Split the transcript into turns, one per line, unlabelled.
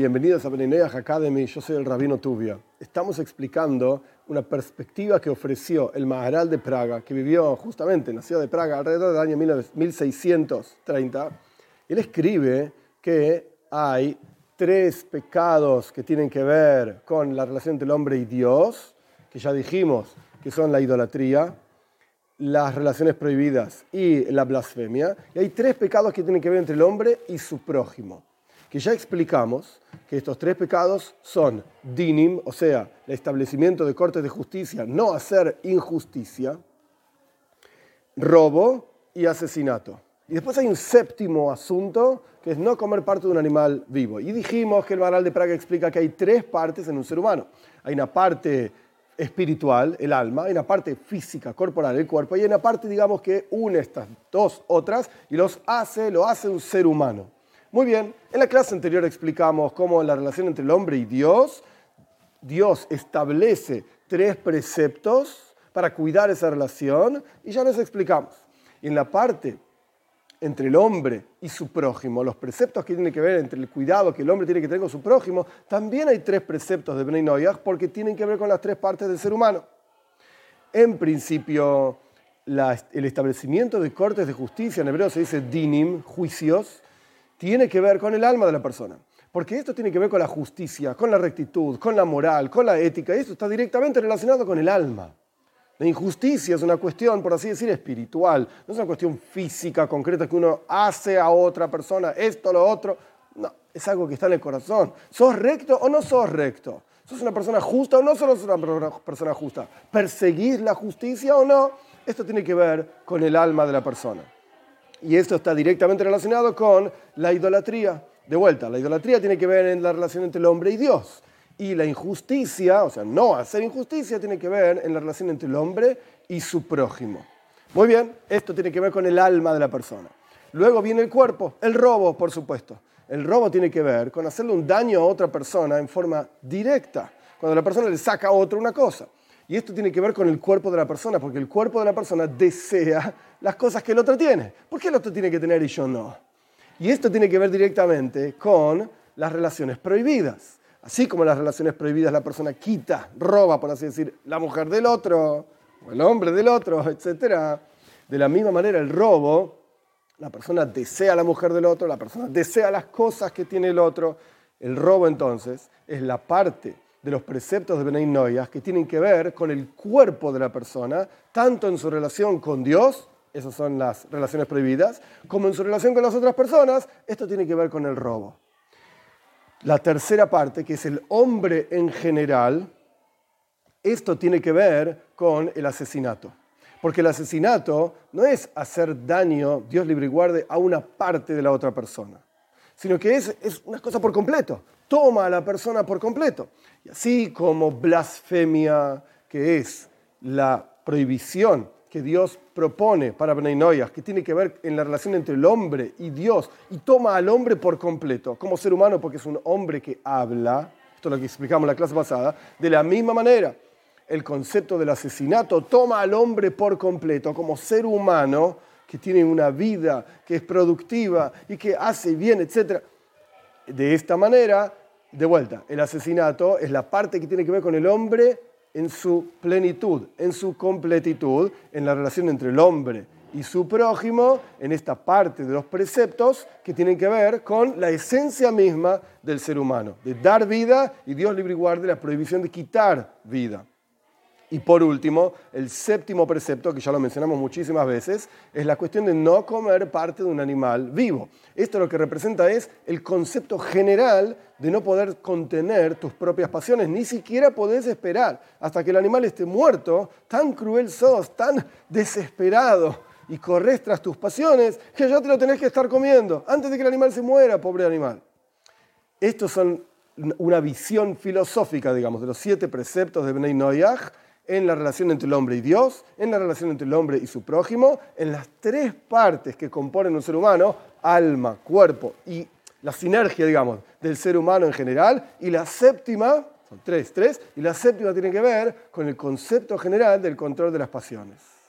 Bienvenidos a Benineach Academy, yo soy el Rabino Tubia. Estamos explicando una perspectiva que ofreció el Maharal de Praga, que vivió justamente en la ciudad de Praga alrededor del año 1630. Él escribe que hay tres pecados que tienen que ver con la relación entre el hombre y Dios, que ya dijimos que son la idolatría, las relaciones prohibidas y la blasfemia. Y hay tres pecados que tienen que ver entre el hombre y su prójimo que ya explicamos que estos tres pecados son dinim, o sea, el establecimiento de cortes de justicia, no hacer injusticia, robo y asesinato. Y después hay un séptimo asunto, que es no comer parte de un animal vivo. Y dijimos que el Maral de Praga explica que hay tres partes en un ser humano. Hay una parte espiritual, el alma, hay una parte física, corporal, el cuerpo, y hay una parte, digamos, que une estas dos otras y los hace, lo hace un ser humano. Muy bien, en la clase anterior explicamos cómo la relación entre el hombre y Dios, Dios establece tres preceptos para cuidar esa relación y ya les explicamos. Y en la parte entre el hombre y su prójimo, los preceptos que tienen que ver entre el cuidado que el hombre tiene que tener con su prójimo, también hay tres preceptos de Bnei porque tienen que ver con las tres partes del ser humano. En principio, el establecimiento de cortes de justicia, en hebreo se dice dinim, juicios, tiene que ver con el alma de la persona. Porque esto tiene que ver con la justicia, con la rectitud, con la moral, con la ética. Esto está directamente relacionado con el alma. La injusticia es una cuestión, por así decir, espiritual. No es una cuestión física, concreta, que uno hace a otra persona, esto, lo otro. No, es algo que está en el corazón. ¿Sos recto o no sos recto? ¿Sos una persona justa o no sos una persona justa? ¿Perseguís la justicia o no? Esto tiene que ver con el alma de la persona. Y esto está directamente relacionado con la idolatría. De vuelta, la idolatría tiene que ver en la relación entre el hombre y Dios. Y la injusticia, o sea, no hacer injusticia, tiene que ver en la relación entre el hombre y su prójimo. Muy bien, esto tiene que ver con el alma de la persona. Luego viene el cuerpo, el robo, por supuesto. El robo tiene que ver con hacerle un daño a otra persona en forma directa, cuando la persona le saca a otro una cosa. Y esto tiene que ver con el cuerpo de la persona, porque el cuerpo de la persona desea las cosas que el otro tiene. ¿Por qué el otro tiene que tener y yo no? Y esto tiene que ver directamente con las relaciones prohibidas. Así como las relaciones prohibidas la persona quita, roba, por así decir, la mujer del otro, el hombre del otro, etc. De la misma manera, el robo, la persona desea la mujer del otro, la persona desea las cosas que tiene el otro. El robo entonces es la parte de los preceptos de Benay Noyas que tienen que ver con el cuerpo de la persona, tanto en su relación con Dios, esas son las relaciones prohibidas, como en su relación con las otras personas, esto tiene que ver con el robo. La tercera parte, que es el hombre en general, esto tiene que ver con el asesinato. Porque el asesinato no es hacer daño, Dios libre y guarde, a una parte de la otra persona, sino que es, es una cosa por completo toma a la persona por completo. Y así como blasfemia, que es la prohibición que Dios propone para Bnei que tiene que ver en la relación entre el hombre y Dios, y toma al hombre por completo, como ser humano, porque es un hombre que habla, esto es lo que explicamos en la clase pasada, de la misma manera, el concepto del asesinato toma al hombre por completo, como ser humano que tiene una vida, que es productiva y que hace bien, etc. De esta manera, de vuelta, el asesinato es la parte que tiene que ver con el hombre en su plenitud, en su completitud, en la relación entre el hombre y su prójimo, en esta parte de los preceptos que tienen que ver con la esencia misma del ser humano, de dar vida y Dios libre y guarde la prohibición de quitar vida. Y por último, el séptimo precepto, que ya lo mencionamos muchísimas veces, es la cuestión de no comer parte de un animal vivo. Esto lo que representa es el concepto general de no poder contener tus propias pasiones, ni siquiera podés esperar hasta que el animal esté muerto, tan cruel sos, tan desesperado y corres tras tus pasiones, que ya te lo tenés que estar comiendo antes de que el animal se muera, pobre animal. Estos son una visión filosófica, digamos, de los siete preceptos de Bnei Noyach, en la relación entre el hombre y Dios, en la relación entre el hombre y su prójimo, en las tres partes que componen un ser humano, alma, cuerpo y la sinergia, digamos, del ser humano en general, y la séptima, son tres, tres, y la séptima tiene que ver con el concepto general del control de las pasiones.